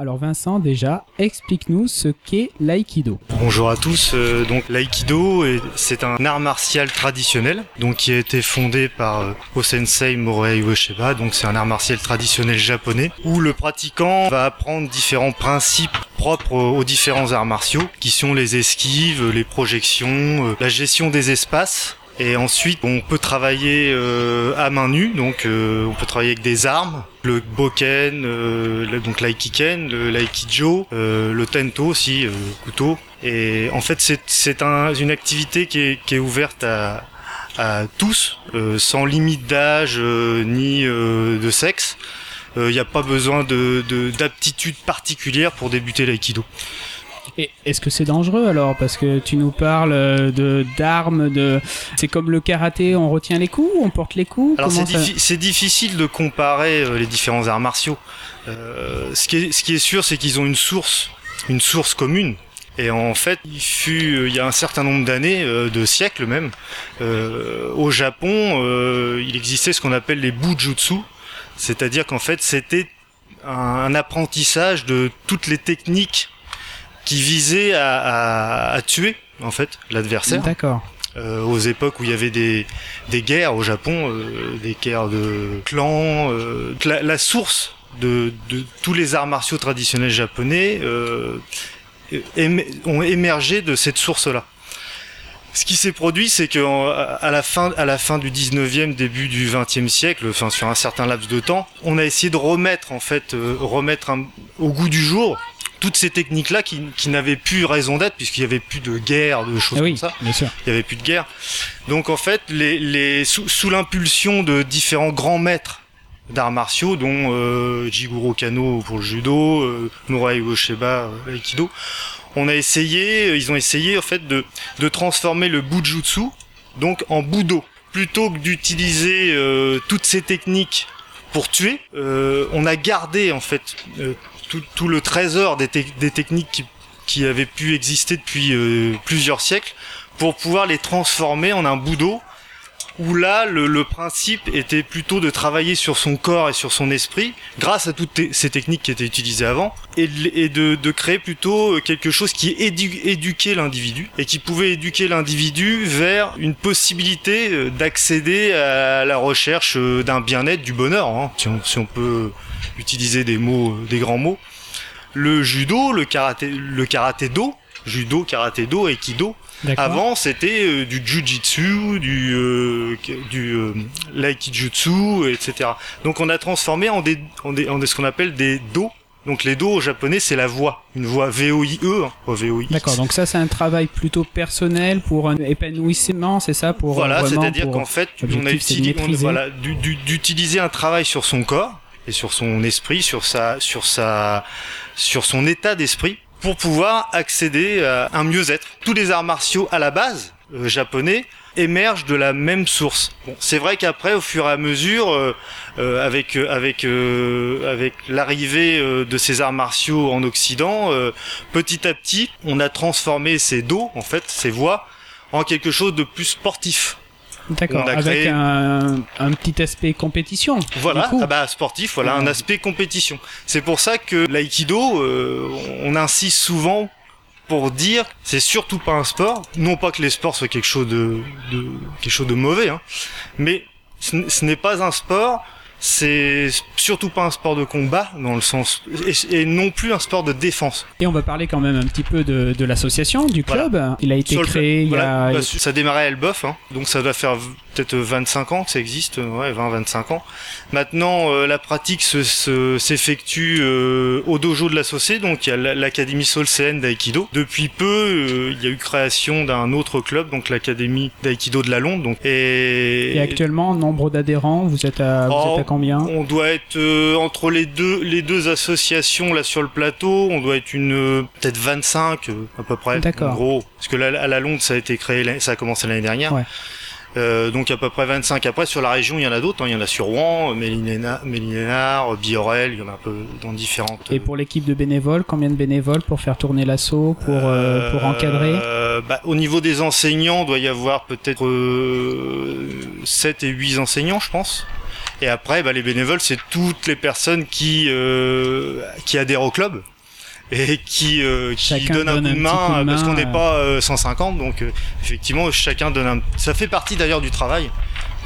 Alors Vincent, déjà, explique-nous ce qu'est l'aïkido. Bonjour à tous. Euh, donc l'aïkido, c'est un art martial traditionnel, donc qui a été fondé par euh, Osensei Morihei Ueshiba. Donc c'est un art martial traditionnel japonais où le pratiquant va apprendre différents principes propres aux différents arts martiaux, qui sont les esquives, les projections, euh, la gestion des espaces et ensuite, on peut travailler euh, à main nue, donc euh, on peut travailler avec des armes, le boken, euh, donc l'aikiken, le l'aikijo, le tento aussi, couteau. Et en fait, c'est un, une activité qui est, qui est ouverte à, à tous, sans limite d'âge ni de sexe. Il n'y a pas besoin de d'aptitude particulière pour débuter l'aïkido. Et est-ce que c'est dangereux alors? Parce que tu nous parles euh, de d'armes, de c'est comme le karaté, on retient les coups, on porte les coups. Alors c'est, difficile de comparer euh, les différents arts martiaux. Euh, ce, qui est, ce qui est sûr, c'est qu'ils ont une source, une source commune. Et en fait, il fut, il y a un certain nombre d'années, de siècles même, au Japon, il existait ce qu'on appelle les bujutsu, c'est-à-dire qu'en fait, c'était un apprentissage de toutes les techniques qui visait à, tuer en fait l'adversaire. D'accord. Euh, aux époques où il y avait des, des guerres au Japon, euh, des guerres de clans, euh, la, source de, de, tous les arts martiaux traditionnels japonais ont émergé de cette source-là. Ce qui s'est produit, c'est que à la fin, à la fin du 19e, début du 20e siècle, enfin sur un certain laps de temps, on a essayé de remettre en fait, remettre au goût du jour toutes ces techniques-là qui, qui n'avaient plus raison d'être puisqu'il n'y avait plus de guerre, de choses ah comme ça. Bien sûr. Il n'y avait plus de guerre. Donc en fait, les, les, sous, sous l'impulsion de différents grands maîtres d'arts martiaux, dont euh, Jigoro Kano pour le judo, euh, Norai Ueshiba euh, aikido, on a essayé, ils ont essayé en fait de, de transformer le bujutsu donc en budo. Plutôt que d'utiliser euh, toutes ces techniques pour tuer, euh, on a gardé en fait tout, le trésor des, techniques qui, avaient pu exister depuis euh, plusieurs siècles pour pouvoir les transformer en un boudot où là le, principe était plutôt de travailler sur son corps et sur son esprit grâce à toutes ces techniques qui étaient utilisées avant et, de, créer plutôt quelque chose qui éduquait l'individu et qui pouvait éduquer l'individu vers une possibilité euh, d'accéder à la recherche euh, d'un bien-être, du bonheur, hein, si on peut utiliser des mots, euh, des grands mots. Le judo, le karaté, le karaté do, judo, karaté do, aikido. Avant, c'était euh, du jujitsu, du euh, du euh, l'aikijutsu, etc. Donc, on a transformé en des en, des, en ce qu'on appelle des do. Donc les do au japonais, c'est la voix, une voix V-O-I-E, hein, D'accord, donc ça c'est un travail plutôt personnel pour un épanouissement, c'est ça pour Voilà, c'est-à-dire qu'en fait, on a utilisé, voilà, d'utiliser un travail sur son corps, et sur son esprit, sur sa, sur sa, sur son état d'esprit pour pouvoir accéder à un mieux-être. Tous les arts martiaux à la base euh, japonais émergent de la même source. Bon, c'est vrai qu'après, au fur et à mesure, euh, euh, avec avec avec l'arrivée de ces arts martiaux en Occident, petit à petit, on a transformé ces dos, en fait, ces voix, en quelque chose de plus sportif. D'accord, avec un, un, petit aspect compétition. Voilà, ah bah, sportif, voilà, un aspect compétition. C'est pour ça que l'aïkido, euh, on insiste souvent pour dire c'est surtout pas un sport. Non pas que les sports soient quelque chose de, de quelque chose de mauvais, hein, mais ce n'est pas un sport c'est surtout pas un sport de combat dans le sens et, non plus un sport de défense. Et on va parler quand même un petit peu de, de l'association, du club. Il a été créé il y a... Bah, ça a démarré à Elbeuf, hein, donc ça doit faire peut-être 25 ans que ça existe, ouais, 20-25 ans. Maintenant, euh, la pratique s'effectue euh, au dojo de l'associé, donc il y a l'académie Solcen d'Aikido. Depuis peu, euh, il y a eu création d'un autre club, donc l'académie d'Aikido de la Londe. Donc, et... et actuellement, nombre d'adhérents, vous êtes à, vous êtes à oh, combien On doit être entre les deux, les deux associations là sur le plateau, on doit être une peut-être 25 à peu près. D'accord. En gros, parce que là, à la Londe, ça a été créé, ça a commencé l'année dernière. Ouais. Euh, donc à peu près 25. Après sur la région, il y en a d'autres. Hein. Il y en a sur Rouen, Mélinénard, Biorel, il y en a un peu dans différentes. Et pour l'équipe de bénévoles, combien de bénévoles pour faire tourner l'assaut, pour, euh, pour encadrer euh, bah, Au niveau des enseignants, il doit y avoir peut-être 7 et 8 enseignants, je pense. Et après, bah, les bénévoles, c'est toutes les personnes qui euh, qui adhèrent au club et qui, euh, qui donnent un donne coup de main, coup de parce qu'on n'est euh. pas euh, 150, donc euh, effectivement chacun donne un. Ça fait partie d'ailleurs du travail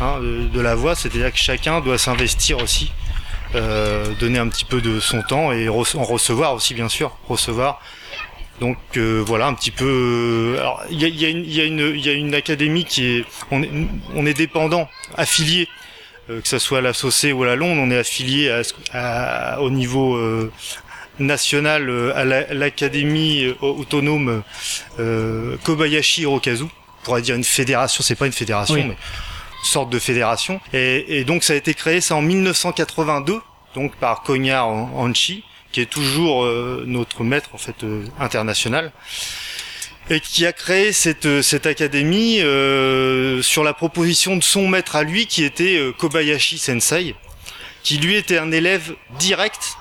hein, de, de la voix, c'est-à-dire que chacun doit s'investir aussi, euh, donner un petit peu de son temps et en recevoir aussi bien sûr, recevoir. Donc euh, voilà un petit peu. euh, alors il y a, y, a une- il y, a une- il y a une académie qui est, on est, on est dépendant, affilié, euh, que ce soit à la Saucée ou à la Londe, on est affilié à, à- au niveau euh, national euh, à la- l'académie euh, autonome euh, Kobayashi Hirokazu. On pourrait dire une fédération, c'est pas une fédération, Oui. mais une sorte de fédération. Et, et donc ça a été créé ça en 1982, donc par Konya Hanchi, qui est toujours euh, notre maître en fait euh, international et qui a créé cette, euh, cette académie euh, sur la proposition de son maître à lui qui était euh, Kobayashi Sensei qui lui était un élève direct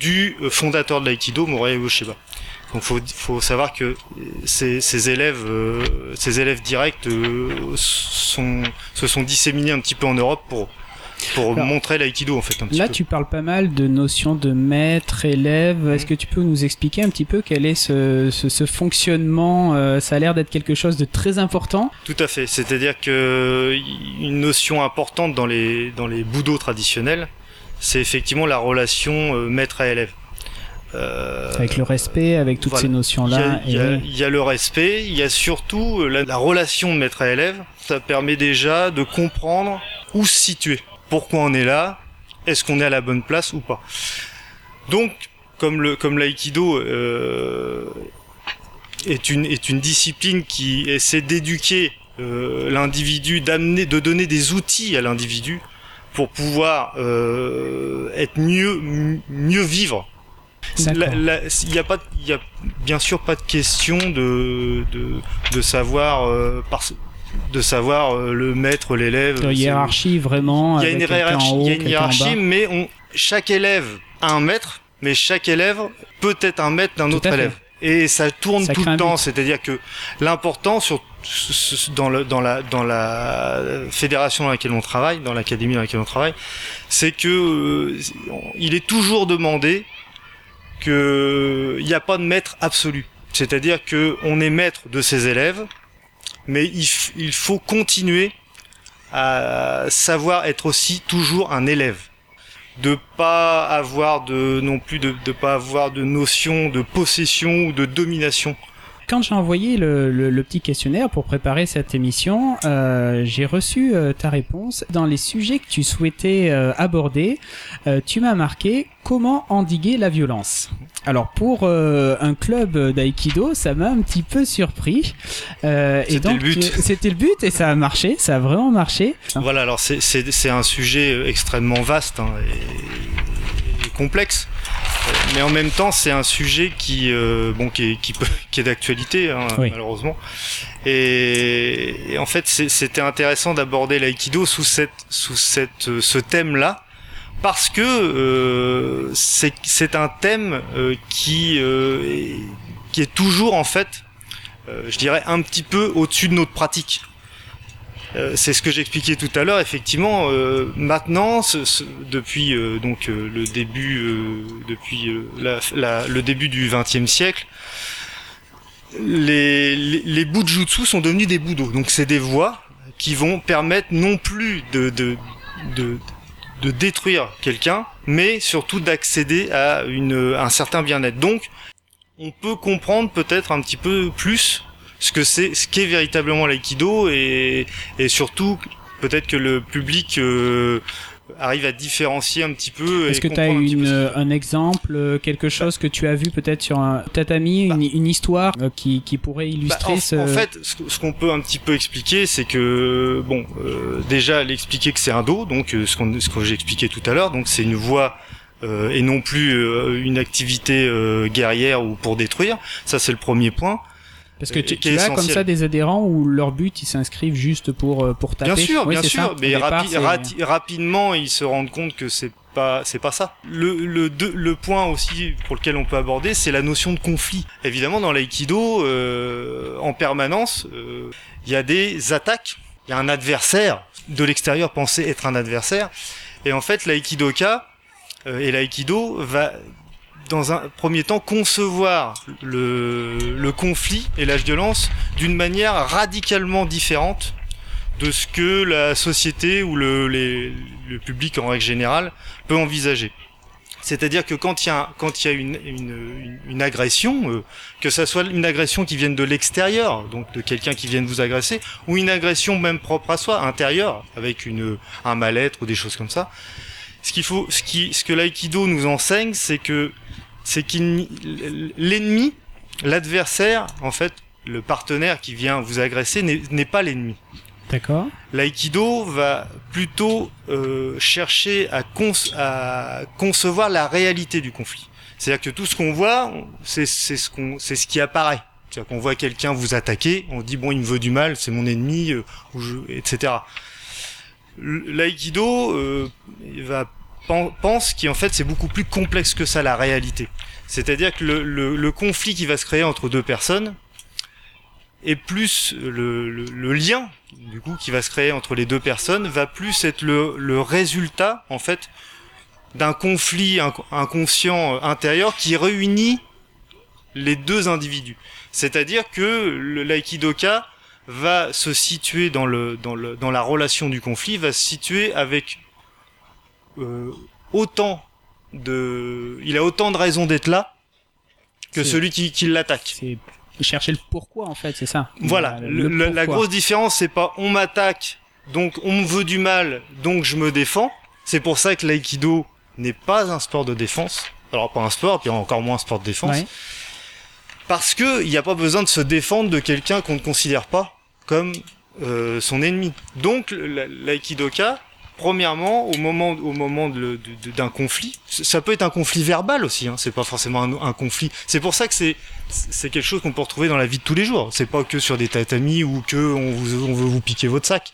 du euh, fondateur de l'aïkido Morihei Ueshiba. Donc faut faut savoir que ces, ces élèves euh, ces élèves directs sont se sont disséminés un petit peu en Europe pour pour Alors, montrer l'aïkido en fait un petit Là, peu. tu parles pas mal de notions de maître, élève. Est-ce Mhm. que tu peux nous expliquer un petit peu quel est ce, ce, ce fonctionnement euh, Ça a l'air d'être quelque chose de très important. Tout à fait. C'est-à-dire que une notion importante dans les dans les budo traditionnels, c'est effectivement la relation euh, maître à élève. Euh, Avec le respect, avec toutes voilà. ces notions-là. il y a- et- il y a le respect, il y a surtout la, la relation de maître à élève. Ça permet déjà de comprendre où se situer. Pourquoi on est là Est-ce qu'on est à la bonne place ou pas Donc, comme le comme l'aïkido euh, est une est une discipline qui essaie d'éduquer euh, l'individu, d'amener, de donner des outils à l'individu pour pouvoir euh, être mieux vivre. Il n'y a pas, il y a bien sûr pas de question de de, de savoir par, de savoir euh, le maître, l'élève. de c'est- hiérarchie vraiment. Il y a une hiérarchie, haut, il y a une hiérarchie, mais on, chaque élève a un maître, mais chaque élève peut être un maître d'un autre élève. Et ça tourne Ça tout le temps, c'est-à-dire que l'important sur dans le dans la dans la fédération dans laquelle on travaille, dans l'académie dans laquelle on travaille, c'est que euh, il est toujours demandé que il n'y a pas de maître absolu. C'est-à-dire que on est maître de ses élèves, mais il, faut continuer à savoir être aussi toujours un élève. De pas avoir de non plus de, de pas avoir de notion de possession ou de domination Quand j'ai envoyé le, le- le petit questionnaire pour préparer cette émission, euh, j'ai reçu euh, ta réponse. Dans les sujets que tu souhaitais euh, aborder, tu m'as marqué comment endiguer la violence. Alors pour un club d'aïkido, ça m'a un petit peu surpris. Et C'était donc le but. c'était le but et ça a marché, ça a vraiment marché. Voilà, alors c'est- un sujet extrêmement vaste hein, et complexe, mais en même temps c'est un sujet qui euh, bon qui est, qui, peut- qui est d'actualité hein, Oui. malheureusement. Et, et en fait c'était intéressant d'aborder l'aïkido sous cette sous cette euh, ce thème là parce que euh, c'est un thème euh, qui est, qui est toujours en fait je dirais un petit peu au-dessus de notre pratique. Euh, c'est ce que j'expliquais tout à l'heure. Effectivement, euh, maintenant, ce- ce- depuis euh, donc euh, le début, euh, depuis la, la- le début du XXe siècle, les, les, les sont devenus des budo. Donc, c'est des voies qui vont permettre non plus de de, de, de détruire quelqu'un, mais surtout d'accéder à une à un certain bien-être. Donc, on peut comprendre peut-être un petit peu plus ce que c'est, ce qu'est véritablement l'aïkido et, et surtout peut-être que le public euh, arrive à différencier un petit peu. Est-ce que tu as une, ce euh, un exemple, euh, quelque chose que tu as vu peut-être sur un tatami, une, une histoire euh, qui, qui pourrait Bah, illustrer en, ce... en fait, ce, qu'on peut un petit peu expliquer, c'est que bon, euh, déjà l'expliquer que c'est un dos, donc ce, qu'on- ce que j'ai expliqué tout à l'heure, donc c'est une voie euh, et non plus euh, une activité euh, guerrière ou pour détruire. Ça, c'est le premier point. Parce que tu, tu as comme ça des adhérents où leur but ils s'inscrivent juste pour euh, pour taper. Bien sûr, Oui, bien ça. sûr, mais départ, rapi- rapidement ils se rendent compte que c'est pas c'est pas ça. Le le le point aussi pour lequel on peut aborder, c'est la notion de conflit. Évidemment, dans l'aïkido, euh, en permanence, euh, il y a des attaques, il y a un adversaire de l'extérieur pensé être un adversaire. Et en fait, l'aïkidoka euh, et l'aïkido va dans un premier temps concevoir le, le conflit et la violence d'une manière radicalement différente de ce que la société ou le, le public en règle générale peut envisager. C'est-à-dire que quand il y a, quand il y a une, une, une- agression, euh, que ça soit une agression qui vienne de l'extérieur, donc de quelqu'un qui vienne vous agresser, ou une agression même propre à soi, intérieure, avec une, un mal-être ou des choses comme ça, ce qu'il faut, ce qui, ce que l'aïkido nous enseigne, c'est que, c'est qu'il, l'ennemi, l'adversaire, en fait, le partenaire qui vient vous agresser n'est pas l'ennemi. D'accord. L'aïkido va plutôt euh, chercher à, conce- à concevoir la réalité du conflit. C'est-à-dire que tout ce qu'on voit, c'est ce ce qui apparaît. C'est-à-dire qu'on voit quelqu'un vous attaquer, on dit bon il me veut du mal, c'est mon ennemi, euh, ou je- etc. L'aïkido euh, va pense qu'en fait c'est beaucoup plus complexe que ça la réalité. C'est-à-dire que le, le, conflit qui va se créer entre deux personnes est plus le, le, lien du coup qui va se créer entre les deux personnes va plus être le, résultat en fait d'un conflit inc- inconscient euh, intérieur qui réunit les deux individus. C'est-à-dire que le l'aïkidoka va se situer dans le dans le dans la relation du conflit va se situer avec euh, autant de il a autant de raisons d'être là que celui qui, qui l'attaque. C'est chercher le pourquoi en fait, c'est ça. Voilà, Le- le- le la- grosse différence, c'est pas on m'attaque, donc on me veut du mal, donc je me défends. C'est pour ça que l'aïkido n'est pas un sport de défense. Alors pas un sport, puis encore moins un sport de défense. Ouais. Parce que il n'y a pas besoin de se défendre de quelqu'un qu'on ne considère pas comme euh, son ennemi. Donc l'aïkidoka, premièrement, au moment, au moment d'un conflit, ça peut être un conflit verbal aussi. Hein, c'est pas forcément un, conflit. C'est pour ça que c'est c'est quelque chose qu'on peut retrouver dans la vie de tous les jours. C'est pas que sur des tatamis ou que on, veut vous piquer votre sac.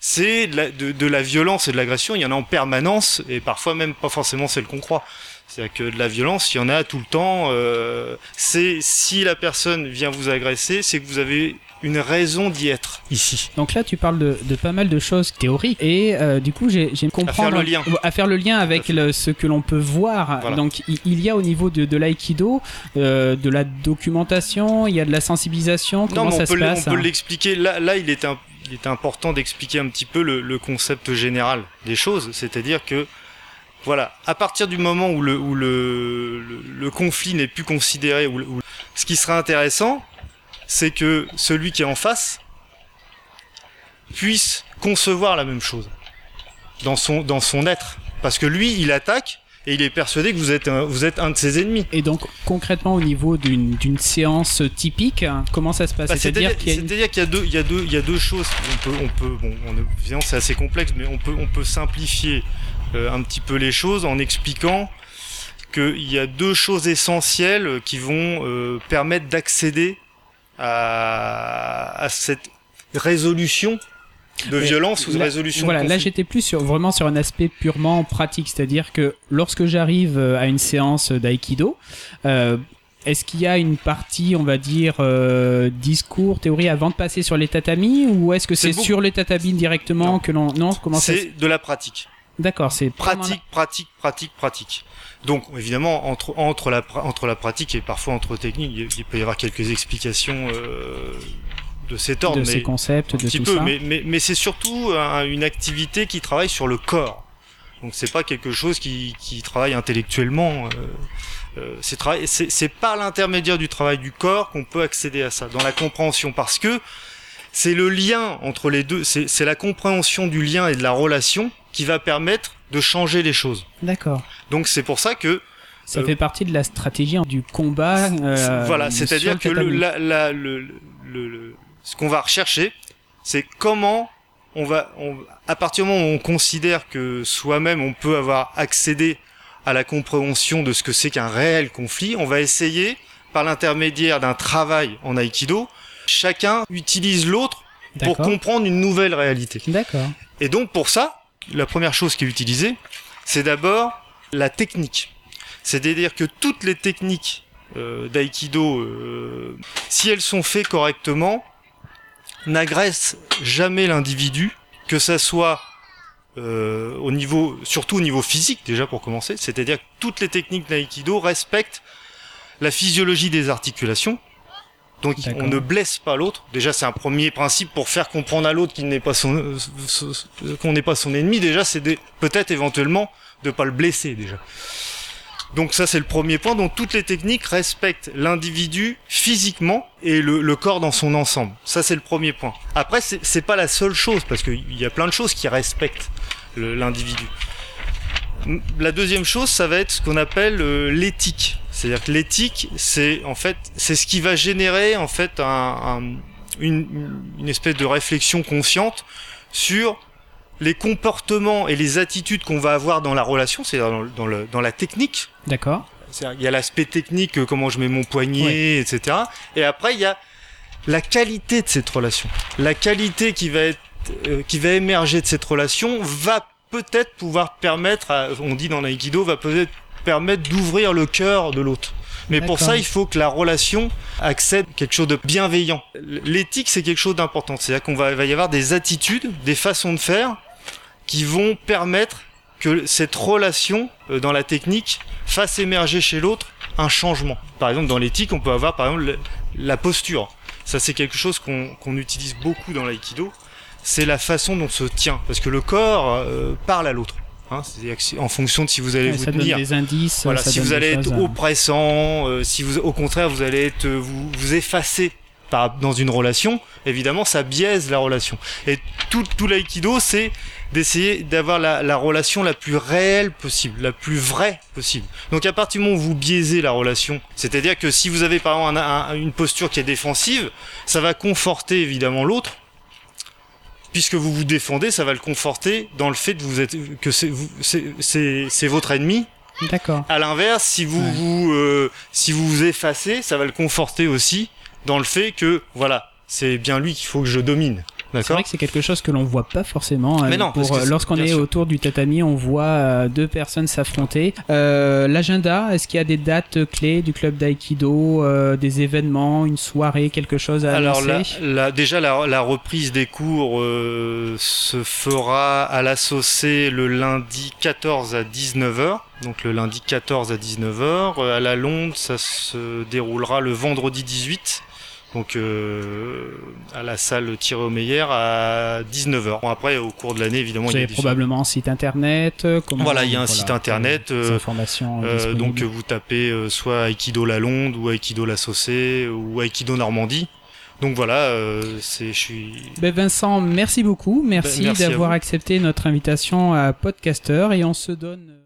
C'est de la, de, de la violence et de l'agression. Il y en a en permanence et parfois même pas forcément celle qu'on croit. C'est-à-dire que de la violence, il y en a tout le temps. Euh, c'est si la personne vient vous agresser, c'est que vous avez une raison d'y être ici. Donc là, tu parles de, de pas mal de choses théoriques et euh, du coup, j'ai comprendre le lien. à faire le lien avec le- ce que l'on peut voir. Voilà. Donc, il, y a au niveau de, de l'aïkido euh, de la documentation, il y a de la sensibilisation. Comment non, ça on se peut, passe on peut hein l'expliquer. Là, là, il est, un- il est important d'expliquer un petit peu le, le concept général des choses. C'est-à-dire que, voilà, à partir du moment où le, où le, le, le conflit n'est plus considéré, où- ce qui sera intéressant, c'est que celui qui est en face puisse concevoir la même chose dans son, dans son être. Parce que lui, il attaque et il est persuadé que vous êtes un, vous êtes un de ses ennemis. Et donc, concrètement, au niveau d'une séance typique, comment ça se passe? Bah, C'est-à-dire qu'il y a une- qu'il y y y a deux choses. On peut, on peut, bon, on, c'est assez complexe, mais on peut, on peut simplifier euh, un petit peu les choses en expliquant qu'il y a deux choses essentielles qui vont euh, permettre d'accéder à, à cette résolution de Mais violence ou de là- résolution Voilà, de là j'étais plus sur, vraiment sur un aspect purement pratique, c'est-à-dire que lorsque j'arrive euh, à une séance d'aïkido, euh, est-ce qu'il y a une partie, on va dire, euh, discours, théorie avant de passer sur les tatamis, ou est-ce que C'est c'est beaucoup- sur les tatamis directement Non. que l'on non comment C'est de la pratique. D'accord, c'est pratique, pratique, pratique, pratique. Donc évidemment entre entre la entre la pratique et parfois entre techniques, il, peut y avoir quelques explications euh, de cet ordre, de mais ces concepts, un de petit tout peu. ça. Mais mais mais c'est surtout un- une activité qui travaille sur le corps. Donc c'est pas quelque chose qui qui travaille intellectuellement. euh, euh, c'est par l'intermédiaire du travail du corps qu'on peut accéder à ça, dans la compréhension, parce que c'est le lien entre les deux, c'est la compréhension du lien et de la relation qui va permettre de changer les choses. D'accord. Donc c'est pour ça que Ça Euh, fait partie de la stratégie du combat. euh, voilà, c'est-à-dire que le, tatami. la, la- le, le- le- le- ce qu'on va rechercher, c'est comment on va, on, à partir du moment où on considère que soi-même on peut avoir accédé à la compréhension de ce que c'est qu'un réel conflit, on va essayer, par l'intermédiaire d'un travail en aïkido, chacun utilise l'autre pour comprendre une nouvelle réalité. D'accord. Et donc pour ça, la première chose qui est utilisée, c'est d'abord la technique. C'est-à-dire que toutes les techniques euh, d'aïkido, euh, si elles sont faites correctement, n'agressent jamais l'individu, que ça soit euh, au niveau, surtout au niveau physique déjà pour commencer, c'est-à-dire que toutes les techniques d'aïkido respectent la physiologie des articulations. Donc on ne blesse pas l'autre. Déjà c'est un premier principe pour faire comprendre à l'autre qu'il n'est pas son, euh, qu'on n'est pas son ennemi. Déjà c'est peut-être éventuellement de pas le blesser déjà. Donc ça c'est le premier point. Donc toutes les techniques respectent l'individu physiquement et le, le corps dans son ensemble. Ça c'est le premier point. Après c'est pas la seule chose parce qu'il y a plein de choses qui respectent l'individu. La deuxième chose, ça va être ce qu'on appelle euh, l'éthique. C'est-à-dire que l'éthique, c'est en fait, c'est ce qui va générer en fait un, un- une, une espèce de réflexion consciente sur les comportements et les attitudes qu'on va avoir dans la relation, c'est-à-dire dans, le- dans, le- dans la technique. D'accord. Il y a l'aspect technique, euh, comment je mets mon poignet, etc. Et après, il y a la qualité de cette relation. La qualité qui va être, euh, qui va émerger de cette relation va peut-être pouvoir permettre, à- on dit dans l'aïkido, va peut-être permettre d'ouvrir le cœur de l'autre. Mais pour ça, il faut que la relation accède à quelque chose de bienveillant. L'éthique, c'est quelque chose d'important. C'est-à-dire qu'on va, il va y avoir des attitudes, des façons de faire qui vont permettre que cette relation euh, dans la technique fasse émerger chez l'autre un changement. Par exemple, dans l'éthique, on peut avoir par exemple le- la posture. Ça, c'est quelque chose qu'on qu'on utilise beaucoup dans l'aïkido. C'est la façon dont se tient, parce que le corps euh, parle à l'autre. Hein, C'est-à-dire que si- en fonction de si vous allez Ouais, vous ça donne tenir, des indices. voilà, ça si donne vous allez être oppressant, euh, si vous, au contraire, vous allez être, euh, vous, vous effacer par, dans une relation, évidemment, ça biaise la relation. Et tout, tout l'aïkido, c'est d'essayer d'avoir la, la relation la plus réelle possible, la plus vraie possible. Donc à partir du moment où vous biaisez la relation, c'est-à-dire que si vous avez par exemple un- un- une posture qui est défensive, ça va conforter évidemment l'autre. Puisque vous vous défendez, ça va le conforter dans le fait que vous êtes que c'est votre ennemi D'accord. à l'inverse, si vous Ouais. vous euh, si vous vous effacez, ça va le conforter aussi dans le fait que voilà, c'est bien lui qu'il faut que je domine. C'est vrai que c'est quelque chose que l'on voit pas forcément. Mais euh, non, pour, que euh, lorsqu'on est sûr. autour du tatami, on voit euh, deux personnes s'affronter. Euh, L'agenda, est-ce qu'il y a des dates clés du club d'aïkido, euh, des événements, une soirée, quelque chose à Alors annoncer la, la- déjà la, la reprise des cours euh, se fera à la Saucée le lundi 14 à 19h. Donc le lundi 14 à 19h. Euh, À la Londe, ça se déroulera le vendredi 18. Donc euh, à la salle Thierry Omeyer à 19h. Bon, après au cours de l'année évidemment Vous il y a probablement un site internet. euh, Voilà, il y a un site internet, euh, informations. Euh, donc vous tapez soit Aikido La Londe ou Aikido La Saucée ou Aikido Normandie. Donc voilà, c'est je suis Ben Vincent, merci beaucoup. Merci, Ben, merci d'avoir accepté notre invitation à Podcaster et on se donne.